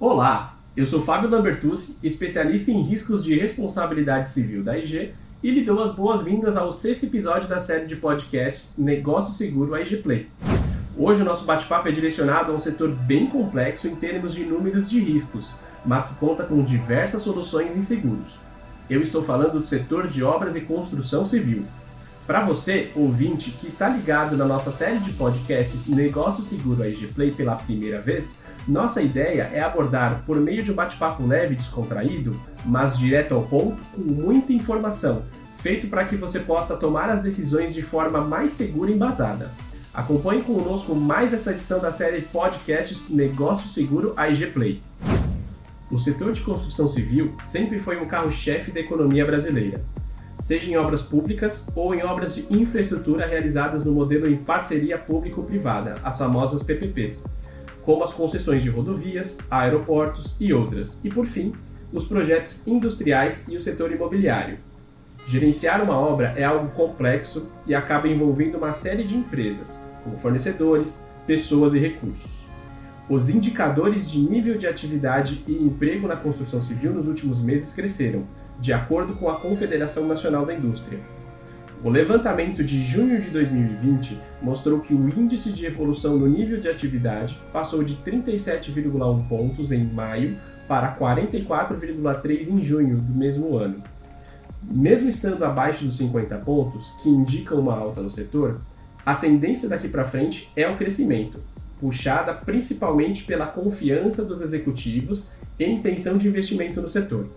Olá, eu sou Fábio Lambertucci, especialista em riscos de responsabilidade civil da IG e lhe dou as boas-vindas ao sexto episódio da série de podcasts Negócio Seguro IG Play. Hoje o nosso bate-papo é direcionado a um setor bem complexo em termos de números de riscos, mas que conta com diversas soluções em seguros. Eu estou falando do setor de obras e construção civil. Para você, ouvinte, que está ligado na nossa série de podcasts Negócio Seguro IG Play pela primeira vez, nossa ideia é abordar, por meio de um bate-papo leve e descontraído, mas direto ao ponto, com muita informação, feito para que você possa tomar as decisões de forma mais segura e embasada. Acompanhe conosco mais essa edição da série Podcasts Negócio Seguro AIG Play. O setor de construção civil sempre foi um carro-chefe da economia brasileira, seja em obras públicas ou em obras de infraestrutura realizadas no modelo em parceria público-privada, as famosas PPPs como as concessões de rodovias, aeroportos e outras, e por fim, os projetos industriais e o setor imobiliário. Gerenciar uma obra é algo complexo e acaba envolvendo uma série de empresas, como fornecedores, pessoas e recursos. Os indicadores de nível de atividade e emprego na construção civil nos últimos meses cresceram, de acordo com a Confederação Nacional da Indústria, o levantamento de junho de 2020 mostrou que o índice de evolução no nível de atividade passou de 37,1 pontos em maio para 44,3 em junho do mesmo ano. Mesmo estando abaixo dos 50 pontos, que indicam uma alta no setor, a tendência daqui para frente é o crescimento, puxada principalmente pela confiança dos executivos e intenção de investimento no setor.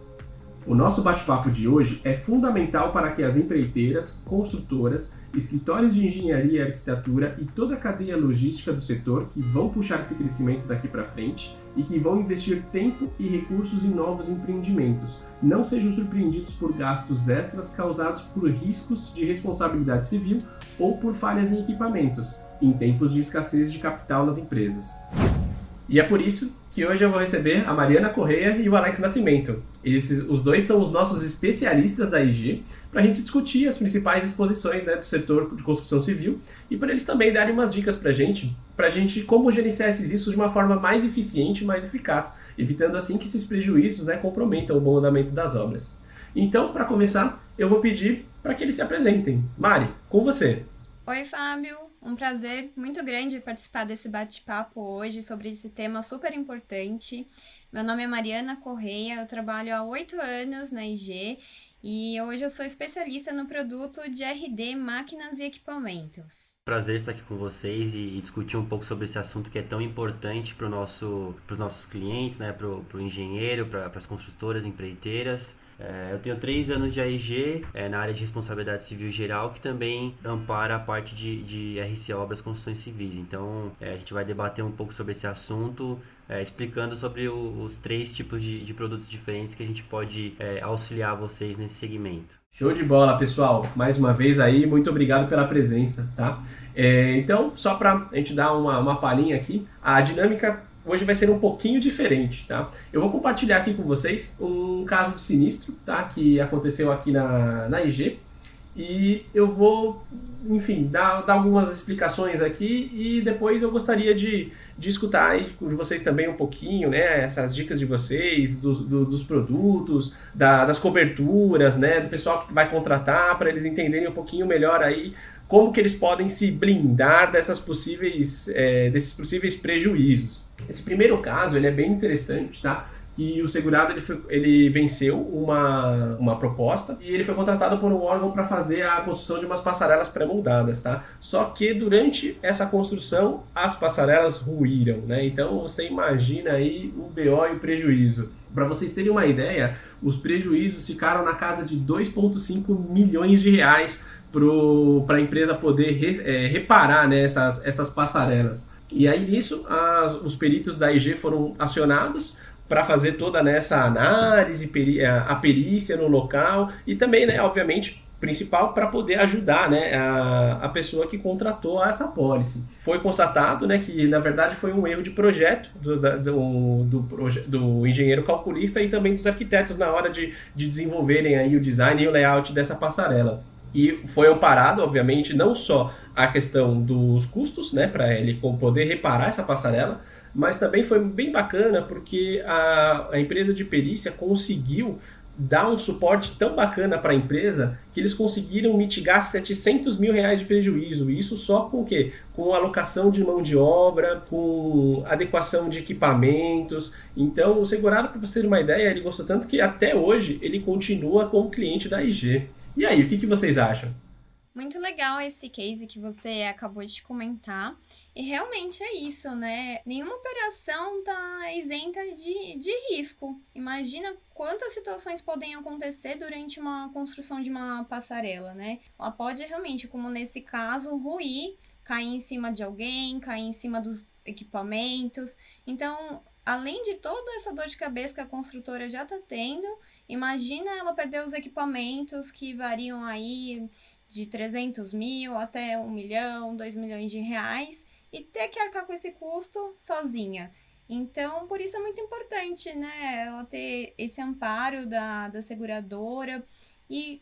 O nosso bate-papo de hoje é fundamental para que as empreiteiras, construtoras, escritórios de engenharia e arquitetura e toda a cadeia logística do setor que vão puxar esse crescimento daqui para frente e que vão investir tempo e recursos em novos empreendimentos, não sejam surpreendidos por gastos extras causados por riscos de responsabilidade civil ou por falhas em equipamentos, em tempos de escassez de capital nas empresas. E é por isso que hoje eu vou receber a Mariana Correia e o Alex Nascimento. Esses, os dois são os nossos especialistas da IG para a gente discutir as principais exposições né, do setor de construção civil e para eles também darem umas dicas para a gente, para a gente como gerenciar esses riscos de uma forma mais eficiente e mais eficaz, evitando assim que esses prejuízos né, comprometam o bom andamento das obras. Então, para começar, eu vou pedir para que eles se apresentem. Mari, com você. Oi, Fábio. Um prazer muito grande participar desse bate-papo hoje sobre esse tema super importante. Meu nome é Mariana Correia, eu trabalho há oito anos na IG e hoje eu sou especialista no produto de RD, máquinas e equipamentos. Prazer estar aqui com vocês e, discutir um pouco sobre esse assunto que é tão importante para nosso, os nossos clientes, né? para o engenheiro, para as construtoras, empreiteiras. É, eu tenho três anos de AIG é, na área de responsabilidade civil geral, que também ampara a parte de, de RC Obras Construções Civis. Então, é, a gente vai debater um pouco sobre esse assunto, é, explicando sobre o, os três tipos de, de, produtos diferentes que a gente pode é, auxiliar vocês nesse segmento. Show de bola, pessoal! Mais uma vez aí, muito obrigado pela presença, tá? É, então, só para a gente dar uma, uma palhinha aqui, a dinâmica hoje vai ser um pouquinho diferente, tá? Eu vou compartilhar aqui com vocês um caso de sinistro, tá? Que aconteceu aqui na, na IG e eu vou, enfim, dar, dar algumas explicações aqui e depois eu gostaria de, de escutar aí de vocês também um pouquinho, né? Essas dicas de vocês, dos, do, dos produtos, da, das coberturas, né? Do pessoal que vai contratar para eles entenderem um pouquinho melhor aí como que eles podem se blindar dessas possíveis, é, desses possíveis prejuízos. Esse primeiro caso ele é bem interessante, tá? que o segurado ele, foi, ele venceu uma, uma proposta e ele foi contratado por um órgão para fazer a construção de umas passarelas pré-moldadas, tá? Só que durante essa construção as passarelas ruíram, né? Então você imagina aí o BO e o prejuízo. Para vocês terem uma ideia, os prejuízos ficaram na casa de 2,5 milhões de reais para a empresa poder re, é, reparar né, essas, essas passarelas. E aí nisso as, os peritos da IG foram acionados para fazer toda nessa análise, peri, a, a perícia no local e também, né, obviamente, principal para poder ajudar né, a, a pessoa que contratou essa pólice. Foi constatado né, que, na verdade, foi um erro de projeto do, do, do, do, engenheiro calculista e também dos arquitetos na hora de, de desenvolverem aí o design e o layout dessa passarela. E foi amparado, obviamente, não só a questão dos custos, né, para ele poder reparar essa passarela, mas também foi bem bacana porque a, a empresa de perícia conseguiu dar um suporte tão bacana para a empresa que eles conseguiram mitigar 700 mil reais de prejuízo. Isso só com o quê? Com alocação de mão de obra, com adequação de equipamentos. Então, o segurado, para você ter uma ideia, ele gostou tanto que até hoje ele continua como cliente da IG. E aí, o que, que vocês acham? Muito legal esse case que você acabou de comentar. E realmente é isso, né? Nenhuma operação tá isenta de, de risco. Imagina quantas situações podem acontecer durante uma construção de uma passarela, né? Ela pode realmente, como nesse caso, ruir, cair em cima de alguém, cair em cima dos equipamentos. Então, além de toda essa dor de cabeça que a construtora já está tendo, imagina ela perder os equipamentos que variam aí de 300 mil até 1 milhão, 2 milhões de reais e ter que arcar com esse custo sozinha. Então, por isso é muito importante, né, ela ter esse amparo da, da seguradora e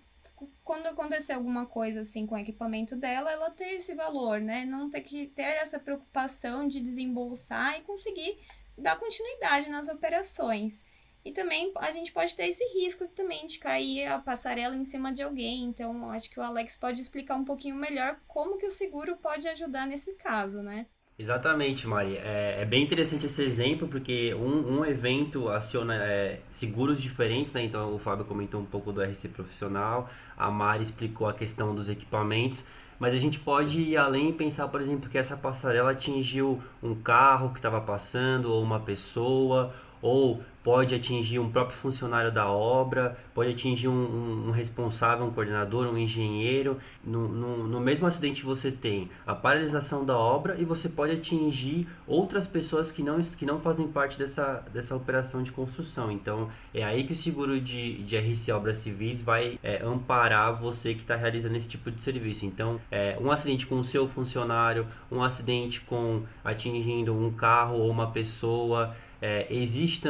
quando acontecer alguma coisa assim com o equipamento dela, ela ter esse valor, né? Não ter que ter essa preocupação de desembolsar e conseguir dar continuidade nas operações. E também a gente pode ter esse risco também de cair a passarela em cima de alguém. Então, acho que o Alex pode explicar um pouquinho melhor como que o seguro pode ajudar nesse caso, né? Exatamente, Mari. É, é bem interessante esse exemplo, porque um, um evento aciona é, seguros diferentes, né? Então, o Fábio comentou um pouco do RC profissional, a Mari explicou a questão dos equipamentos, mas a gente pode ir além e pensar, por exemplo, que essa passarela atingiu um carro que estava passando, ou uma pessoa, ou pode atingir um próprio funcionário da obra, pode atingir um, um, um responsável, um coordenador, um engenheiro. No, no, no, mesmo acidente você tem a paralisação da obra e você pode atingir outras pessoas que não, que não fazem parte dessa, dessa operação de construção. Então é aí que o seguro de, de RC Obras Civis vai é, amparar você que está realizando esse tipo de serviço. Então é, um acidente com o seu funcionário, um acidente com atingindo um carro ou uma pessoa. É, existe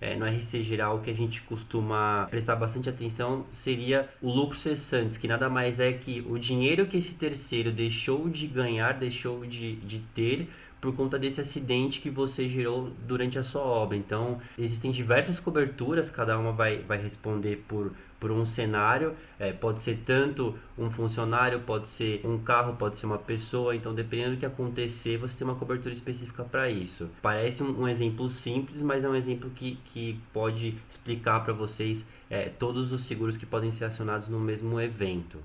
é, no RC geral que a gente costuma prestar bastante atenção seria o lucro cessante, que nada mais é que o dinheiro que esse terceiro deixou de ganhar, deixou de, de ter por conta desse acidente que você gerou durante a sua obra. Então, existem diversas coberturas, cada uma vai, vai responder por, por um cenário. É, pode ser tanto um funcionário, pode ser um carro, pode ser uma pessoa. Então, dependendo do que acontecer, você tem uma cobertura específica para isso. Parece um, um, exemplo simples, mas é um exemplo que, que pode explicar para vocês é, todos os seguros que podem ser acionados no mesmo evento.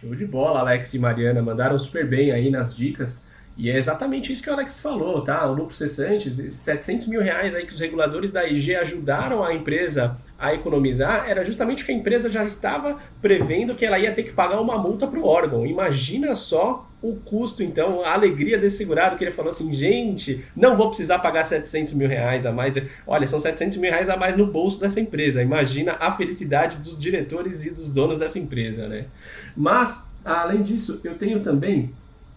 Show de bola, Alex e Mariana. Mandaram super bem aí nas dicas. E é exatamente isso que o Alex falou, tá? O lucro cessante, esses 700 mil reais aí que os reguladores da IG ajudaram a empresa a economizar, era justamente que a empresa já estava prevendo que ela ia ter que pagar uma multa para o órgão. Imagina só o custo, então, a alegria desse segurado, que ele falou assim, gente, não vou precisar pagar 700 mil reais a mais. Olha, são 700 mil reais a mais no bolso dessa empresa. Imagina a felicidade dos diretores e dos donos dessa empresa, né? Mas, além disso, eu tenho também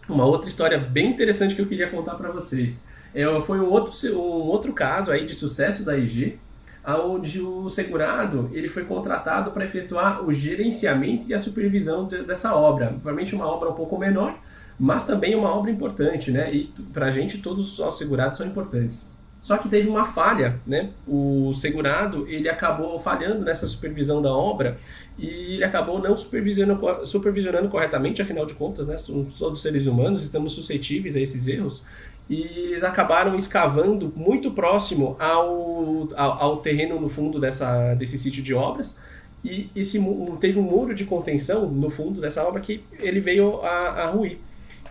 uma outra história bem interessante que eu queria contar para vocês. É, foi um outro, um outro caso aí de sucesso da IG, onde o segurado ele foi contratado para efetuar o gerenciamento e a supervisão de, dessa obra. Provavelmente uma obra um pouco menor, mas também uma obra importante, né? E para a gente todos os segurados são importantes. Só que teve uma falha, né? O segurado ele acabou falhando nessa supervisão da obra e ele acabou não supervisionando, supervisionando corretamente, afinal de contas, né? Somos todos seres humanos, estamos suscetíveis a esses erros. E eles acabaram escavando muito próximo ao, ao, ao terreno no fundo dessa, desse sítio de obras. E esse, teve um muro de contenção no fundo dessa obra que ele veio a, a ruir.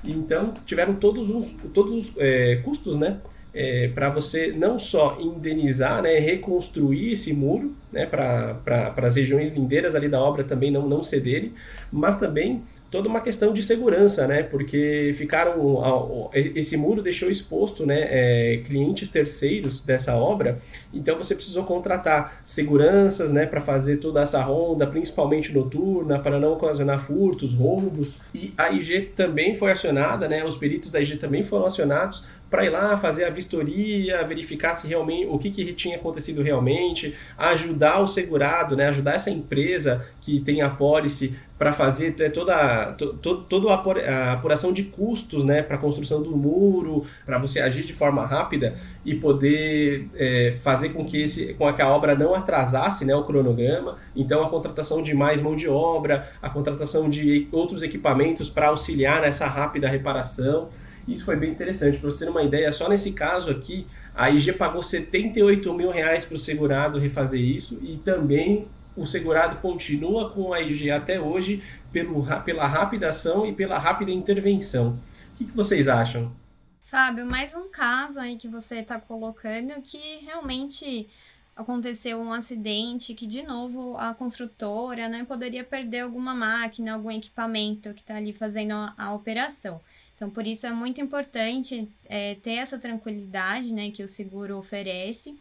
Então tiveram todos os, todos os é, custos, né? É, para você não só indenizar, né, reconstruir esse muro né, para as regiões lindeiras ali da obra também não, não cederem, mas também toda uma questão de segurança, né? Porque ficaram esse muro deixou exposto, né, é, clientes terceiros dessa obra. Então você precisou contratar seguranças, né, para fazer toda essa ronda, principalmente noturna, para não ocasionar furtos, roubos. E a IG também foi acionada, né? Os peritos da IG também foram acionados para ir lá fazer a vistoria, verificar se realmente o que, que tinha acontecido realmente, ajudar o segurado, né, ajudar essa empresa que tem a pólice para fazer né, toda, to, to, toda a apuração de custos né, para a construção do muro, para você agir de forma rápida e poder é, fazer com que, esse, com que a obra não atrasasse né, o cronograma. Então, a contratação de mais mão de obra, a contratação de outros equipamentos para auxiliar nessa rápida reparação. Isso foi bem interessante. Para você ter uma ideia, só nesse caso aqui, a IG pagou 78 mil reais para o segurado refazer isso e também o segurado continua com a IG até hoje pelo, pela rápida ação e pela rápida intervenção. O que, que vocês acham? Fábio, mais um caso aí que você está colocando que realmente aconteceu um acidente que, de novo, a construtora né, poderia perder alguma máquina, algum equipamento que está ali fazendo a, a, operação. Então, por isso é muito importante é, ter essa tranquilidade né, que o seguro oferece,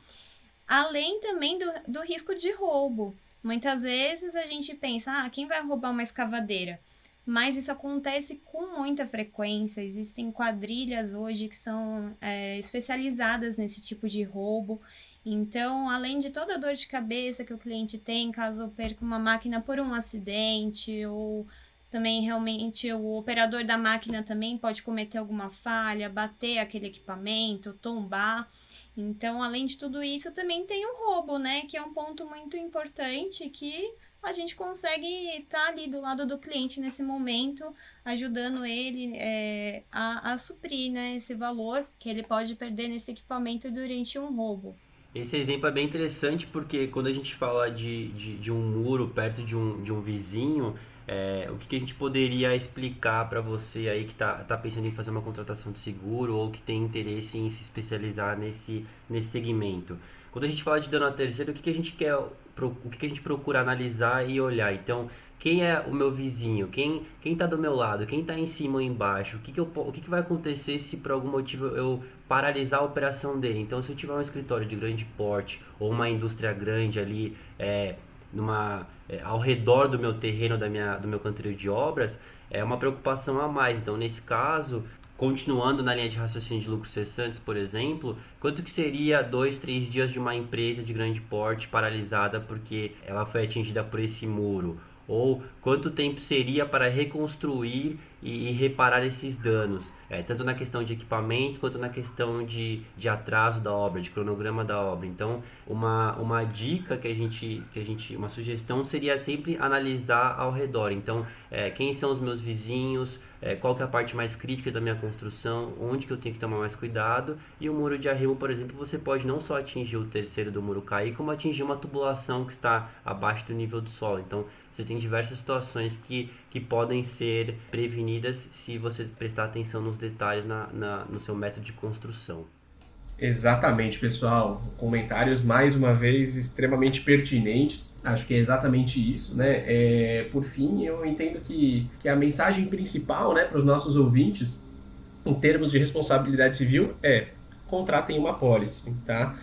além também do, do risco de roubo. Muitas vezes a gente pensa, ah, quem vai roubar uma escavadeira? Mas isso acontece com muita frequência. Existem quadrilhas hoje que são é, especializadas nesse tipo de roubo. Então, além de toda a dor de cabeça que o cliente tem caso perca uma máquina por um acidente, ou também realmente o operador da máquina também pode cometer alguma falha, bater aquele equipamento, tombar. Então, além de tudo isso, também tem o roubo, né? Que é um ponto muito importante que a gente consegue estar tá ali do lado do cliente nesse momento, ajudando ele é, a, a suprir né, esse valor que ele pode perder nesse equipamento durante um roubo. Esse exemplo é bem interessante porque quando a gente fala de, de, de um muro perto de um, de um vizinho, é, o que, que, a gente poderia explicar para você aí que está tá pensando em fazer uma contratação de seguro ou que tem interesse em se especializar nesse, nesse segmento? Quando a gente fala de dano a terceiro, o que, que a gente quer, o que, que a gente procura analisar e olhar? Então, quem é o meu vizinho? Quem quem está do meu lado? Quem está em cima ou embaixo? O que, que, eu, o que, que vai acontecer se por algum motivo eu paralisar a operação dele? Então, se eu tiver um escritório de grande porte ou uma indústria grande ali, é, numa é, ao redor do meu terreno, da minha, do meu canteiro de obras, é uma preocupação a mais. Então, nesse caso, continuando na linha de raciocínio de lucros cessantes, por exemplo, quanto que seria dois, três dias de uma empresa de grande porte paralisada porque ela foi atingida por esse muro? Ou quanto tempo seria para reconstruir e, e reparar esses danos? É, tanto na questão de equipamento quanto na questão de, de atraso da obra, de cronograma da obra. Então, uma, uma dica que a gente, que a gente, uma sugestão seria sempre analisar ao redor. Então, é, quem são os meus vizinhos, é, qual que é a parte mais crítica da minha construção, onde que eu tenho que tomar mais cuidado. E o muro de arrimo, por exemplo, você pode não só atingir o terceiro do muro cair, como atingir uma tubulação que está abaixo do nível do solo. Então, você tem diversas situações que, que podem ser prevenidas se você prestar atenção nos detalhes na, na, no seu método de construção. Exatamente, pessoal. Comentários, mais uma vez, extremamente pertinentes. Acho que é exatamente isso, né? É, por fim, eu entendo que, que a mensagem principal né, para os nossos ouvintes, em termos de responsabilidade civil, é contratem uma pólice, tá?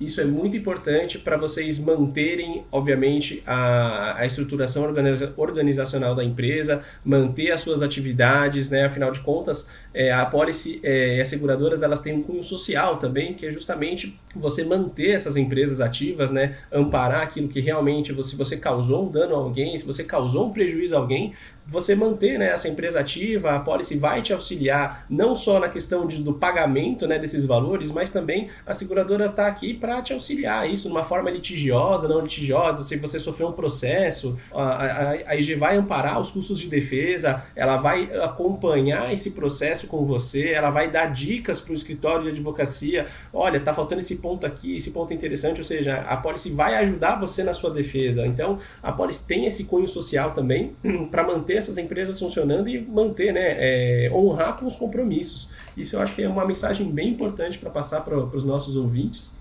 Isso é muito importante para vocês manterem, obviamente, a, a estruturação organiza, organizacional da empresa, manter as suas atividades, né? Afinal de contas, é, a policy é, e as seguradoras elas têm um cunho social também, que é justamente você manter essas empresas ativas, né? Amparar aquilo que realmente você, se você causou um dano a alguém, se você causou um prejuízo a alguém, você manter né, essa empresa ativa, a policy vai te auxiliar não só na questão de, do pagamento né, desses valores, mas também a seguradora está aqui para te auxiliar isso de uma forma litigiosa, não litigiosa, se você sofreu um processo, a, a, a IG vai amparar os custos de defesa, ela vai acompanhar esse processo com você, ela vai dar dicas para o escritório de advocacia, olha, tá faltando esse ponto aqui, esse ponto é interessante, ou seja, a policy vai ajudar você na sua defesa. Então, a policy tem esse cunho social também para manter essas empresas funcionando e manter, né, é, honrar com os compromissos. Isso eu acho que é uma mensagem bem importante para passar para os nossos ouvintes.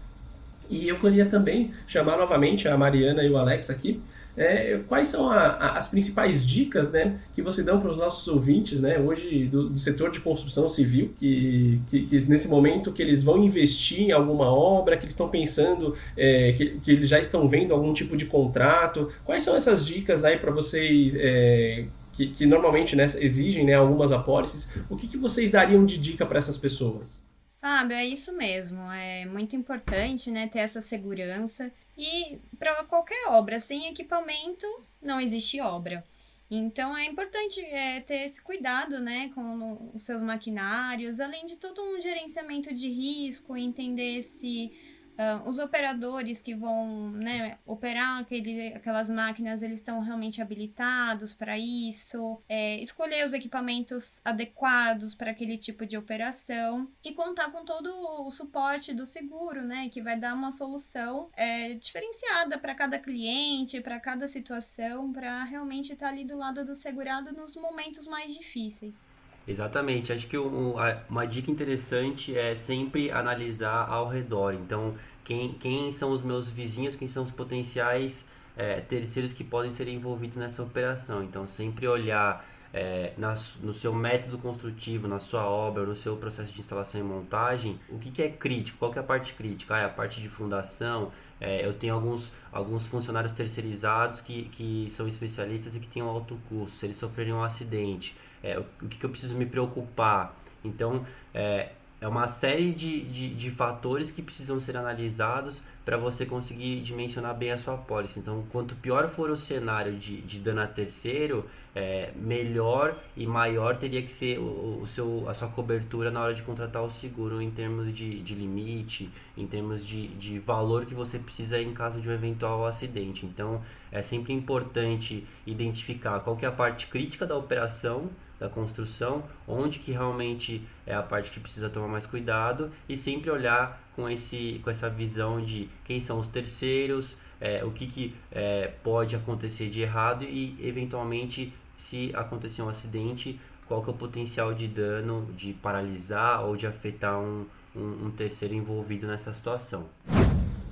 E eu queria também chamar novamente a Mariana e o Alex aqui é, quais são a, a, as principais dicas né, que você dão para os nossos ouvintes né, hoje do, do, setor de construção civil, que, que, que, nesse momento que eles vão investir em alguma obra, que eles estão pensando, é, que, que, eles já estão vendo algum tipo de contrato? Quais são essas dicas aí para vocês é, que, que, normalmente né, exigem né, algumas apólices? O que, que vocês dariam de dica para essas pessoas? Fábio, é isso mesmo. É muito importante né, ter essa segurança. E para qualquer obra, sem equipamento, não existe obra. Então é importante é, ter esse cuidado, né, com os seus maquinários, além de todo um gerenciamento de risco, entender se Uh, os operadores que vão né, operar aquele, aquelas máquinas, eles estão realmente habilitados para isso, é, escolher os equipamentos adequados para aquele tipo de operação e contar com todo o suporte do seguro, né, que vai dar uma solução é, diferenciada para cada cliente, para cada situação, para realmente estar tá ali do lado do segurado nos momentos mais difíceis. Exatamente. Acho que uma dica interessante é sempre analisar ao redor. Então, quem, quem são os meus vizinhos, quem são os potenciais é, terceiros que podem ser envolvidos nessa operação. Então, sempre olhar é, na, no seu método construtivo, na sua obra, no seu processo de instalação e montagem, o que, que é crítico, qual que é a parte crítica? Ah, é a parte de fundação, é, eu tenho alguns, alguns funcionários terceirizados que, que são especialistas e que têm um alto custo, se eles sofrerem um acidente, é, o, o que, que eu preciso me preocupar? Então, é, é uma série de, de, de fatores que precisam ser analisados para você conseguir dimensionar bem a sua pólice. Então, quanto pior for o cenário de, de dano a terceiro, é, melhor e maior teria que ser o, o, seu, a sua cobertura na hora de contratar o seguro em termos de, de limite, em termos de, de valor que você precisa em caso de um eventual acidente. Então, é sempre importante identificar qual que é a parte crítica da operação, da construção, onde que realmente é a parte que precisa tomar mais cuidado e sempre olhar com, esse, com essa visão de quem são os terceiros, é, o que, que é, pode acontecer de errado e eventualmente se acontecer um acidente, qual que é o potencial de dano, de paralisar ou de afetar um, um, um terceiro envolvido nessa situação.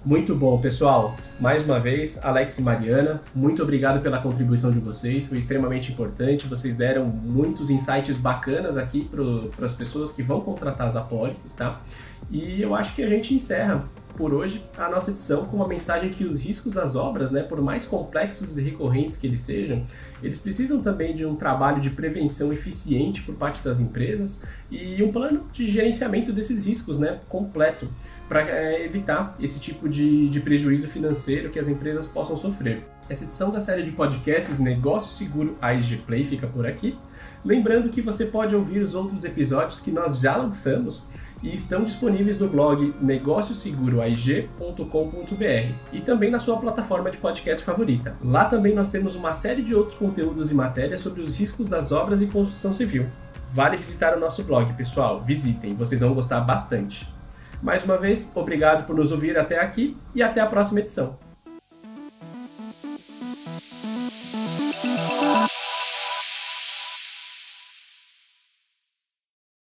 Muito bom, pessoal. Mais uma vez, Alex e Mariana, muito obrigado pela contribuição de vocês, foi extremamente importante. Vocês deram muitos insights bacanas aqui para as pessoas que vão contratar as apólices, tá? E eu acho que a gente encerra por hoje a nossa edição com uma mensagem que os riscos das obras, né, por mais complexos e recorrentes que eles sejam, eles precisam também de um trabalho de prevenção eficiente por parte das empresas e um plano de gerenciamento desses riscos né, completo para é, evitar esse tipo de, de prejuízo financeiro que as empresas possam sofrer. Essa edição da série de podcasts Negócio Seguro AIG Play fica por aqui. Lembrando que você pode ouvir os outros episódios que nós já lançamos e estão disponíveis no blog negocioseguroaig.com.br e também na sua plataforma de podcast favorita. Lá também nós temos uma série de outros conteúdos e matérias sobre os riscos das obras e construção civil. Vale visitar o nosso blog, pessoal. Visitem, vocês vão gostar bastante. Mais uma vez, obrigado por nos ouvir até aqui e até a próxima edição.